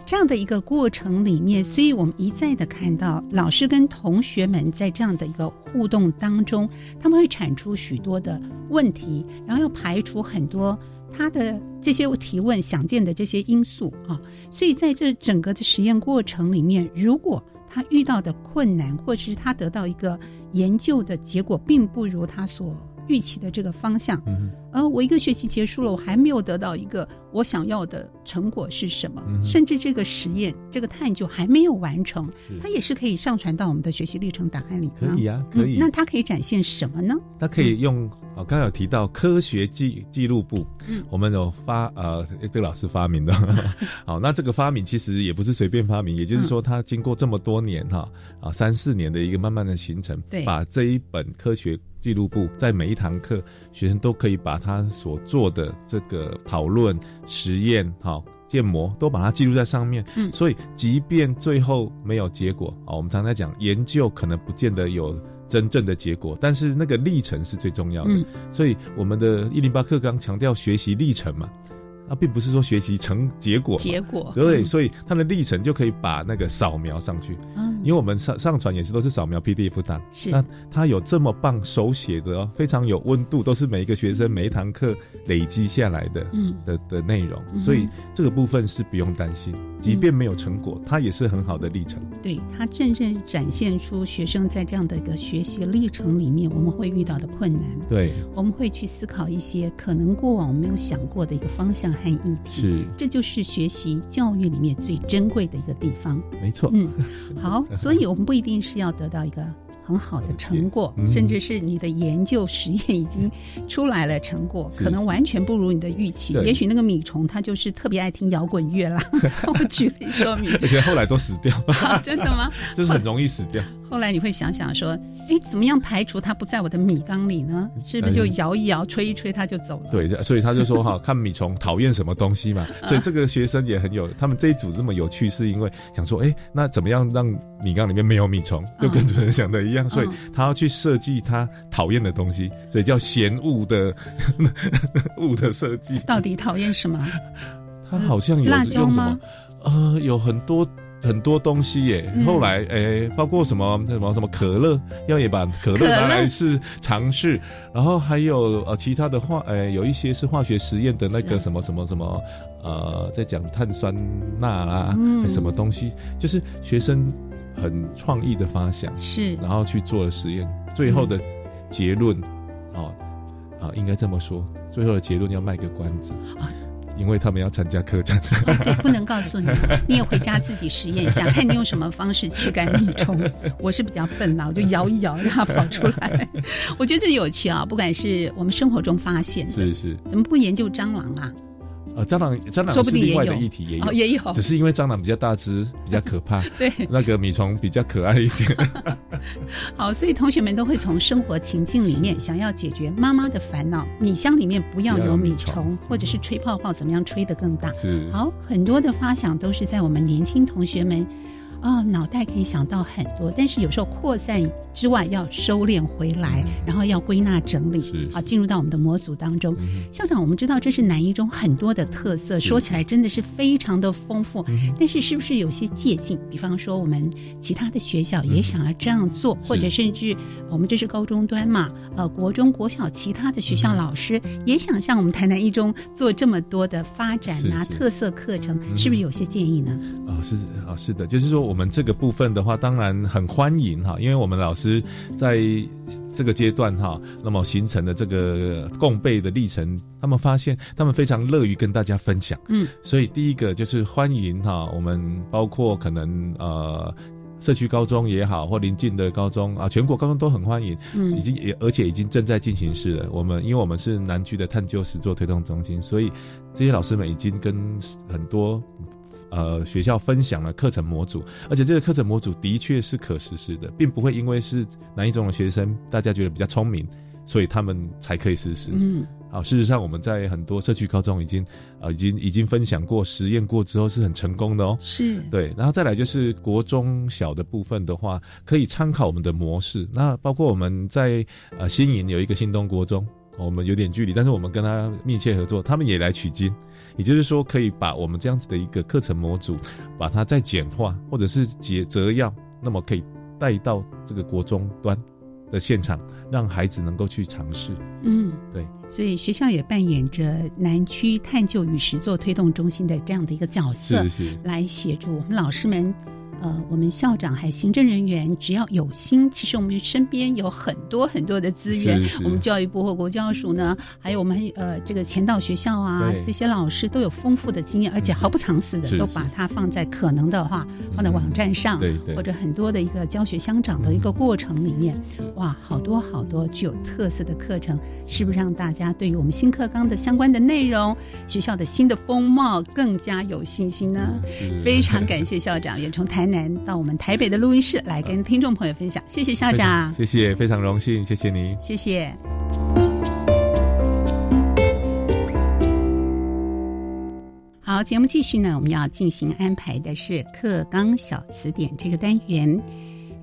这样的一个过程里面，所以我们一再的看到老师跟同学们在这样的一个互动当中，他们会产出许多的问题，然后要排除很多。他的这些提问想见的这些因素啊，所以在这整个的实验过程里面，如果他遇到的困难，或者是他得到一个研究的结果，并不如他所。预期的这个方向，嗯而我一个学期结束了，我还没有得到一个我想要的成果是什么？甚至这个实验、这个探究还没有完成，它也是可以上传到我们的学习历程档案里。可以啊，可以。那它可以展现什么呢？它可以用啊，刚刚有提到科学记记录簿，嗯，我们有发呃，这个老师发明的。[laughs] 好，那这个发明其实也不是随便发明，也就是说，它经过这么多年哈啊三四年的一个慢慢的形成，对，把这一本科学。记录簿在每一堂课，学生都可以把他所做的这个讨论、实验、好建模都把它记录在上面。嗯，所以即便最后没有结果啊，我们常常讲研究可能不见得有真正的结果，但是那个历程是最重要的。所以我们的一零八课纲强调学习历程嘛。啊，并不是说学习成结果，结果。对，所以它的历程就可以把那个扫描上去。嗯，因为我们上上传也是都是扫描 PDF 档，是。那它有这么棒手写的哦，非常有温度，都是每一个学生每一堂课累积下来的，嗯。的的内容，嗯所以这个部分是不用担心，即便没有成果，它也是很好的历程。对它真正展现出学生在这样的一个学习历程里面，我们会遇到的困难。对，我们会去思考一些可能过往没有想过的一个方向和议题。是，这就是学习教育里面最珍贵的一个地方。没错。嗯，[laughs] 好，所以我们不一定是要得到一个很好的成果，嗯甚至是你的研究实验已经出来了成果，可能完全不如你的预期。也许那个米虫它就是特别爱听摇滚乐啦。[laughs] 我举例说明，[laughs] 而且后来都死掉了，真的吗？就是很容易死掉。后来你会想想说，哎，怎么样排除它不在我的米缸里呢？是不是就摇一摇、吹一吹它就走了？对，所以他就说哈，[laughs] 看米虫讨厌什么东西嘛，所以这个学生也很有，他们这一组那么有趣，是因为想说，哎，那怎么样让米缸里面没有米虫，就跟主持人想的一样，所以他要去设计他讨厌的东西，所以叫嫌恶的 [laughs] 物的设计。到底讨厌什么？他好像有辣椒用什吗么？呃，有很多。很多东西耶，嗯。后来诶，包括什么什么什么可乐，要也把可乐拿来是尝试，然后还有呃其他的化，诶有一些是化学实验的那个什么什么什么，呃，在讲碳酸钠啦，嗯。什么东西，就是学生很创意的发想，是。然后去做了实验，最后的结论，哦啊，应该这么说，最后的结论要卖个关子。啊。因为他们要参加客栈，对，不能告诉你，[laughs] 你也回家自己实验一下，看你用什么方式驱赶米虫。[laughs] 我是比较笨啦，我就摇一摇让它跑出来。[laughs] 我觉得这有趣啊，不管是我们生活中发现的，是是，怎么不研究蟑螂啊？呃，蟑螂蟑螂说不定也是另外的有议题，也有、哦也有只是因为蟑螂比较大只，比较可怕，[laughs] 对，那个米虫比较可爱一点。[laughs] 好，所以同学们都会从生活情境里面想要解决妈妈的烦恼，米箱里面不要有米虫，或者是吹泡泡怎么样吹得更大。是，好，很多的发想都是在我们年轻同学们。啊、哦，脑袋可以想到很多，但是有时候扩散之外要收敛回来，嗯、然后要归纳整理，好，进入到我们的模组当中。嗯、校长，我们知道这是南一中很多的特色，说起来真的是非常的丰富。嗯、但是是不是有些借鉴？比方说，我们其他的学校也想要这样做，或者甚至我们这是高中端嘛，呃，国中、国小其他的学校老师也想像我们台南一中做这么多的发展啊，特色课程，是不是有些建议呢？啊、是啊，是的，就是说。我们这个部分的话，当然很欢迎哈，因为我们老师在这个阶段哈，那么形成的这个共备的历程，他们发现他们非常乐于跟大家分享，嗯，所以第一个就是欢迎哈，我们包括可能呃。社区高中也好，或邻近的高中啊，全国高中都很欢迎，嗯，已经也而且已经正在进行式了。我们因为我们是南区的探究实作推动中心，所以这些老师们已经跟很多呃学校分享了课程模组，而且这个课程模组的确是可实施的，并不会因为是南一中的学生，大家觉得比较聪明，所以他们才可以实施。嗯。好，事实上我们在很多社区高中已经呃已经已经分享过实验过之后是很成功的哦。是对，然后再来就是国中小的部分的话，可以参考我们的模式。那包括我们在呃新营有一个新东国中，我们有点距离，但是我们跟他密切合作，他们也来取经。也就是说，可以把我们这样子的一个课程模组，把它再简化，或者是解折要，那么可以带到这个国中端。的现场，让孩子能够去尝试。嗯，对，所以学校也扮演着南区探究与实作推动中心的这样的一个角色，是是，来协助我们老师们。呃，我们校长还行政人员，只要有心，其实我们身边有很多很多的资源。我们教育部或国教署呢，还有我们呃这个前导学校啊，这些老师都有丰富的经验，而且毫不藏私的，都把它放在可能的话放在网站上，对对，或者很多的一个教学相长的一个过程里面，哇，好多好多具有特色的课程，是不是让大家对于我们新课纲的相关的内容、学校的新的风貌更加有信心呢？非常感谢校长远从台南到我们台北的录音室来跟听众朋友分享，谢谢校长，谢谢，非常荣幸，谢谢你，谢谢。好，节目继续呢，我们要进行安排的是课纲小词典这个单元。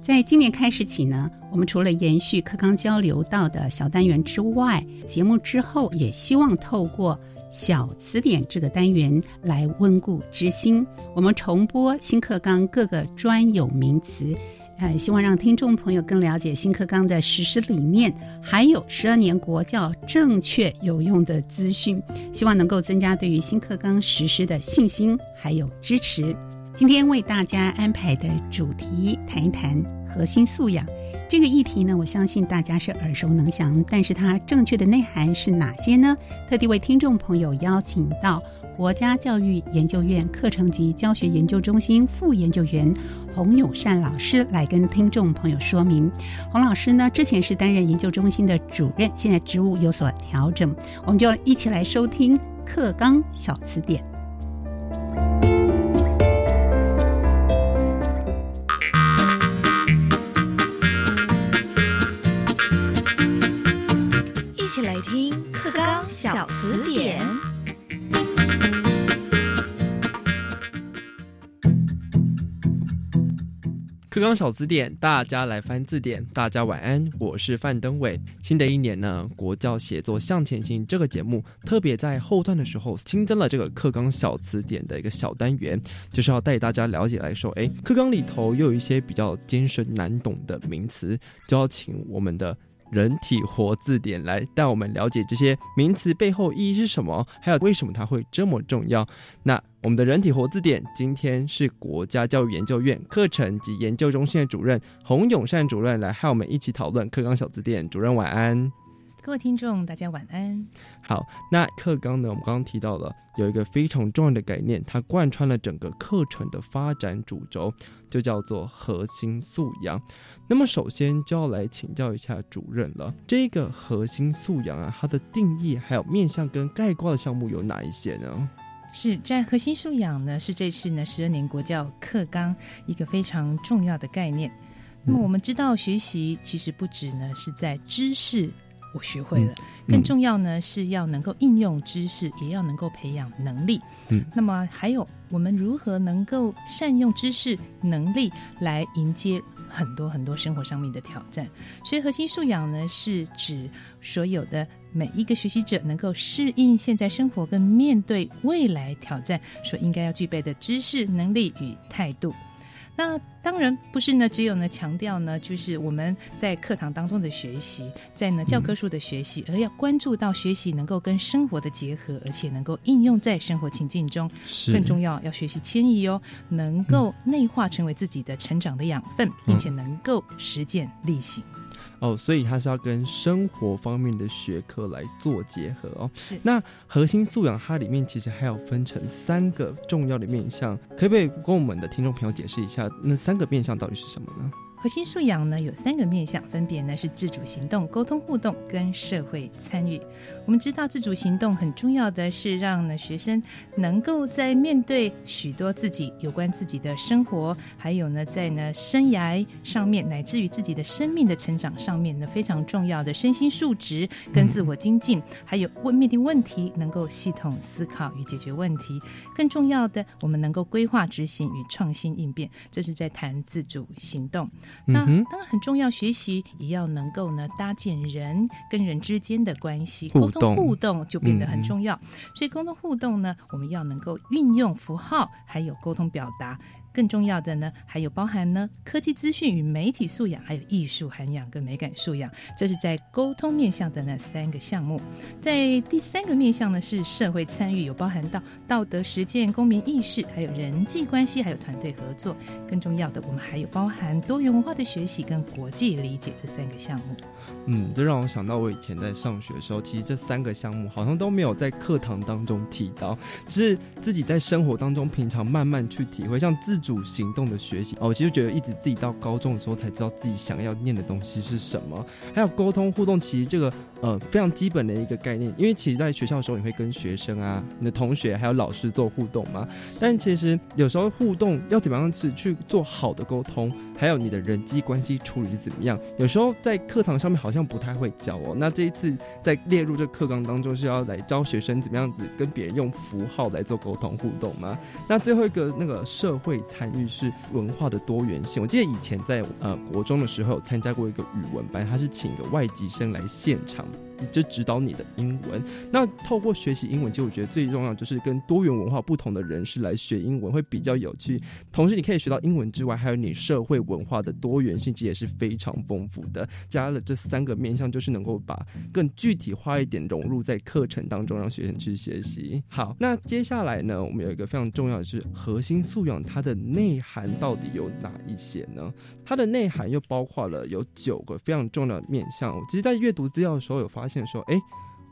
在今年开始起呢，我们除了延续课纲交流到的小单元之外，节目之后也希望透过小词典这个单元来温故知新。我们重播新课纲各个专有名词，呃，希望让听众朋友更了解新课纲的实施理念，还有十二年国教正确有用的资讯，希望能够增加对于新课纲实施的信心还有支持。今天为大家安排的主题，谈一谈核心素养这个议题呢，我相信大家是耳熟能详，但是它正确的内涵是哪些呢？特地为听众朋友邀请到国家教育研究院课程及教学研究中心副研究员洪永善老师来跟听众朋友说明。洪老师呢，之前是担任研究中心的主任，现在职务有所调整，我们就一起来收听课纲小词典。来听课纲小词典。课纲小词典，大家来翻字典。大家晚安，我是范登伟。新的一年呢，国教写作向前行这个节目特别在后段的时候新增了这个课纲小词典的一个小单元，就是要带大家了解来说，哎，课纲里头又有一些比较艰深难懂的名词，就要请我们的。人体活字典来带我们了解这些名词背后意义是什么，还有为什么它会这么重要。那我们的人体活字典今天是国家教育研究院课程及研究中心的主任洪永善主任来和我们一起讨论课纲小字典。主任晚安。各位听众，大家晚安。好，那课纲呢？我们刚刚提到了有一个非常重要的概念，它贯穿了整个课程的发展主轴，就叫做核心素养。那么，首先就要来请教一下主任了。这个核心素养啊，它的定义还有面向跟概括的项目有哪一些呢？是在核心素养呢，是这次呢十二年国教课纲一个非常重要的概念。那么，我们知道学习其实不止呢是在知识。我学会了，更重要呢是要能够应用知识，也要能够培养能力。嗯，那么还有我们如何能够善用知识能力来迎接很多很多生活上面的挑战？所以核心素养呢是指所有的每一个学习者能够适应现在生活跟面对未来挑战所应该要具备的知识能力与态度。那当然不是呢，只有呢强调呢，就是我们在课堂当中的学习，在呢教科书的学习，而要关注到学习能够跟生活的结合，而且能够应用在生活情境中。是更重要，要学习迁移哦，能够内化成为自己的成长的养分，并且能够实践力行。哦，所以它是要跟生活方面的学科来做结合哦。那核心素养它里面其实还要分成三个重要的面向，可不可以跟我们的听众朋友解释一下那三个面向到底是什么呢？核心素养呢有三个面向，分别呢是自主行动、沟通互动跟社会参与。我们知道自主行动很重要的是让呢学生能够在面对许多自己有关自己的生活，还有呢在呢生涯上面，乃至于自己的生命的成长上面呢非常重要的身心素质跟自我精进，还有问面对问题能够系统思考与解决问题。更重要的，我们能够规划执行与创新应变，这是在谈自主行动。那当然很重要，学习也要能够呢搭建人跟人之间的关系，沟通互动就变得很重要。所以沟通互动呢，我们要能够运用符号，还有沟通表达。更重要的呢，还有包含呢科技资讯与媒体素养，还有艺术涵养跟美感素养，这是在沟通面向的那三个项目。在第三个面向呢，是社会参与，有包含到道德实践、公民意识，还有人际关系，还有团队合作。更重要的，我们还有包含多元文化的学习跟国际理解这三个项目。嗯，这让我想到我以前在上学的时候，其实这三个项目好像都没有在课堂当中提到，只是自己在生活当中平常慢慢去体会，像自主行动的学习哦。我其实觉得一直自己到高中的时候才知道自己想要念的东西是什么，还有沟通互动，其实这个呃非常基本的一个概念，因为其实在学校的时候你会跟学生啊、你的同学还有老师做互动嘛，但其实有时候互动要怎么样去去做好的沟通。还有你的人际关系处理怎么样？有时候在课堂上面好像不太会教哦。那这一次在列入这课纲当中，是要来教学生怎么样子跟别人用符号来做沟通互动吗？那最后一个那个社会参与是文化的多元性。我记得以前在呃国中的时候参加过一个语文班，他是请一个外籍生来现场。就指导你的英文。那透过学习英文，其实我觉得最重要就是跟多元文化不同的人士来学英文会比较有趣。同时，你可以学到英文之外，还有你社会文化的多元性，其实也是非常丰富的。加了这三个面向，就是能够把更具体化一点融入在课程当中，让学生去学习。好，那接下来呢，我们有一个非常重要的是核心素养，它的内涵到底有哪一些呢？它的内涵又包括了有九个非常重要的面向。其实，在阅读资料的时候，有发现说，哎，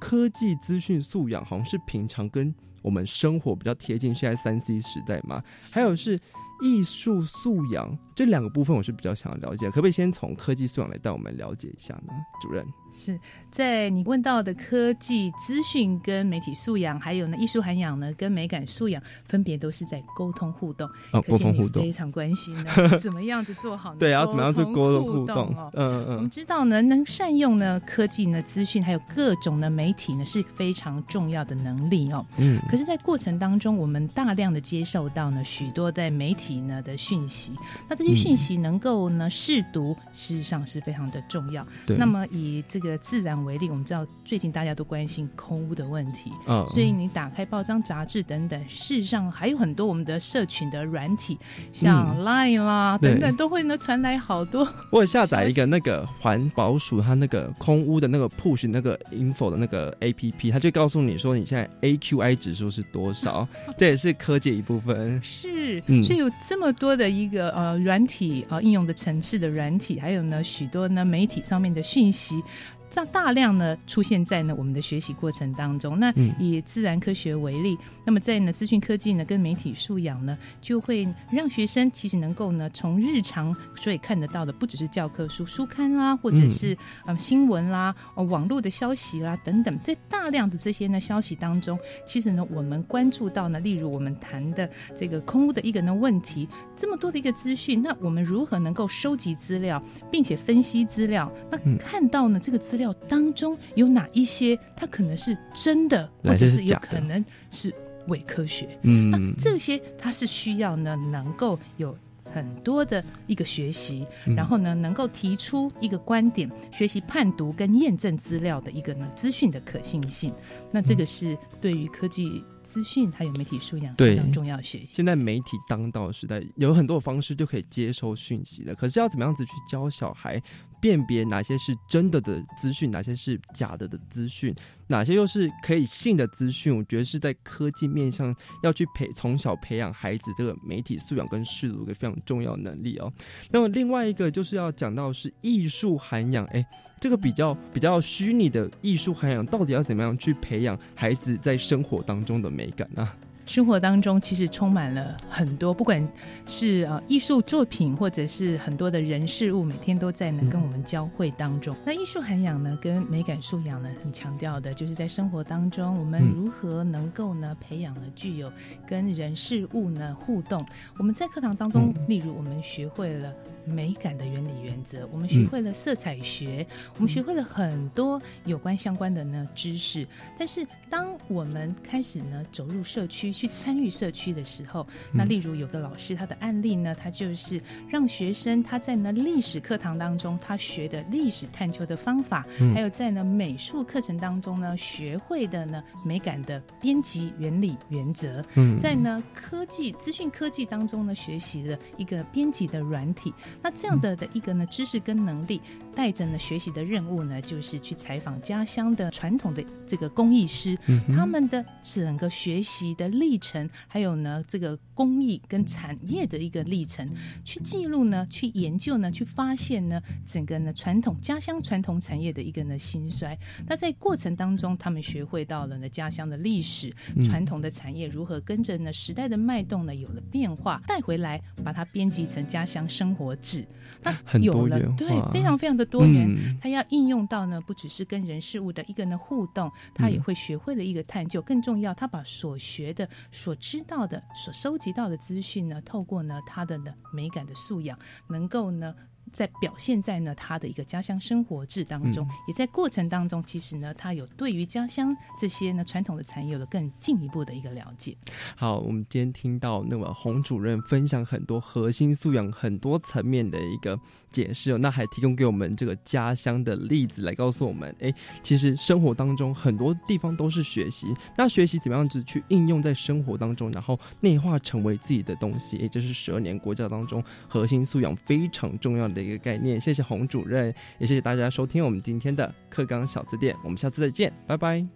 科技资讯素养好像是平常跟我们生活比较贴近，现在三 C 时代嘛。还有是艺术素养这两个部分，我是比较想要了解，可不可以先从科技素养来带我们了解一下呢？主任是。在你问到的科技资讯跟媒体素养，还有呢艺术涵养呢跟美感素养，分别都是在沟通互动。哦，沟通互动非常关心呢，[laughs] 怎么样子做好呢？对啊，怎么样子沟通互动？嗯嗯。我们知道呢，能善用呢科技呢资讯，还有各种的媒体呢是非常重要的能力哦。嗯。可是，在过程当中，我们大量的接受到呢许多在媒体呢的讯息，那这些讯息能够呢试读，事实上是非常的重要。对。那么以这个自然为例，我们知道。最近大家都关心空污的问题，嗯，所以你打开报章杂志等等，事实上还有很多我们的社群的软体，像 Line 啦等等，都会呢传来好多。我下载一个那个环保署它那个空污的那个 push 那个 info 的那个 APP，它就告诉你说你现在 AQI 指数是多少，[laughs] 这也是科技一部分。是，所以有这么多的一个呃软体啊应用的层次的软体，还有呢许多呢媒体上面的讯息。这大量呢出现在呢我们的学习过程当中。那以自然科学为例，那么在呢资讯科技呢跟媒体素养呢，就会让学生其实能够呢从日常所以看得到的，不只是教科书、书刊啦，或者是呃新闻啦、网络的消息啦等等，在大量的这些呢消息当中，其实呢我们关注到呢，例如我们谈的这个空屋的一个呢问题，这么多的一个资讯，那我们如何能够收集资料，并且分析资料？那看到呢这个资料当中有哪一些，它可能是真的，或者是有可能是伪科学。嗯，那这些它是需要呢，能够有很多的一个学习，然后呢，能够提出一个观点，学习判读跟验证资料的一个呢资讯的可信性。那这个是对于科技。资讯还有媒体素养非常重要。学习现在媒体当道时代，有很多方式就可以接收讯息了。可是要怎么样子去教小孩辨别哪些是真的的资讯，哪些是假的的资讯，哪些又是可以信的资讯？我觉得是在科技面上要去培从小培养孩子这个媒体素养跟视读一个非常重要能力哦。那么另外一个就是要讲到是艺术涵养，哎。这个比较比较虚拟的艺术涵养，到底要怎么样去培养孩子在生活当中的美感呢？生活当中其实充满了很多，不管是呃艺术作品，或者是很多的人事物，每天都在呢跟我们交汇当中。那艺术涵养呢，跟美感素养呢，很强调的就是在生活当中，我们如何能够呢培养了具有跟人事物呢互动。我们在课堂当中，例如我们学会了。美感的原理原则，我们学会了色彩学，我们学会了很多有关相关的呢知识。但是，当我们开始呢走入社区去参与社区的时候，那例如有个老师他的案例呢，他就是让学生他在呢历史课堂当中他学的历史探究的方法，还有在呢美术课程当中呢学会的呢美感的编辑原理原则，在呢科技资讯科技当中呢学习了一个编辑的软体。那这样的的一个呢知识跟能力，带着呢学习的任务呢，就是去采访家乡的传统的这个工艺师，他们的整个学习的历程，还有呢这个工艺跟产业的一个历程，去记录呢，去研究呢，去发现呢整个呢传统家乡传统产业的一个呢兴衰。那在过程当中，他们学会到了呢家乡的历史，传统的产业如何跟着呢时代的脉动呢有了变化，带回来把它编辑成家乡生活。是，那有了对，非常非常的多元。他要应用到呢，不只是跟人事物的一个呢互动，他也会学会了一个探究。更重要，他把所学的、所知道的、所收集到的资讯呢，透过呢他的呢美感的素养，能够呢。在表现在呢他的一个家乡生活志当中，也在过程当中，其实呢他有对于家乡这些呢传统的产业有了更进一步的一个了解。好，我们今天听到那么洪主任分享很多核心素养、很多层面的一个解释哦，那还提供给我们这个家乡的例子来告诉我们，哎，其实生活当中很多地方都是学习，那学习怎么样子去应用在生活当中，然后内化成为自己的东西，哎，这是十二年国教当中核心素养非常重要的一个概念。谢谢洪主任，也谢谢大家收听我们今天的课纲小字典，我们下次再见，拜拜。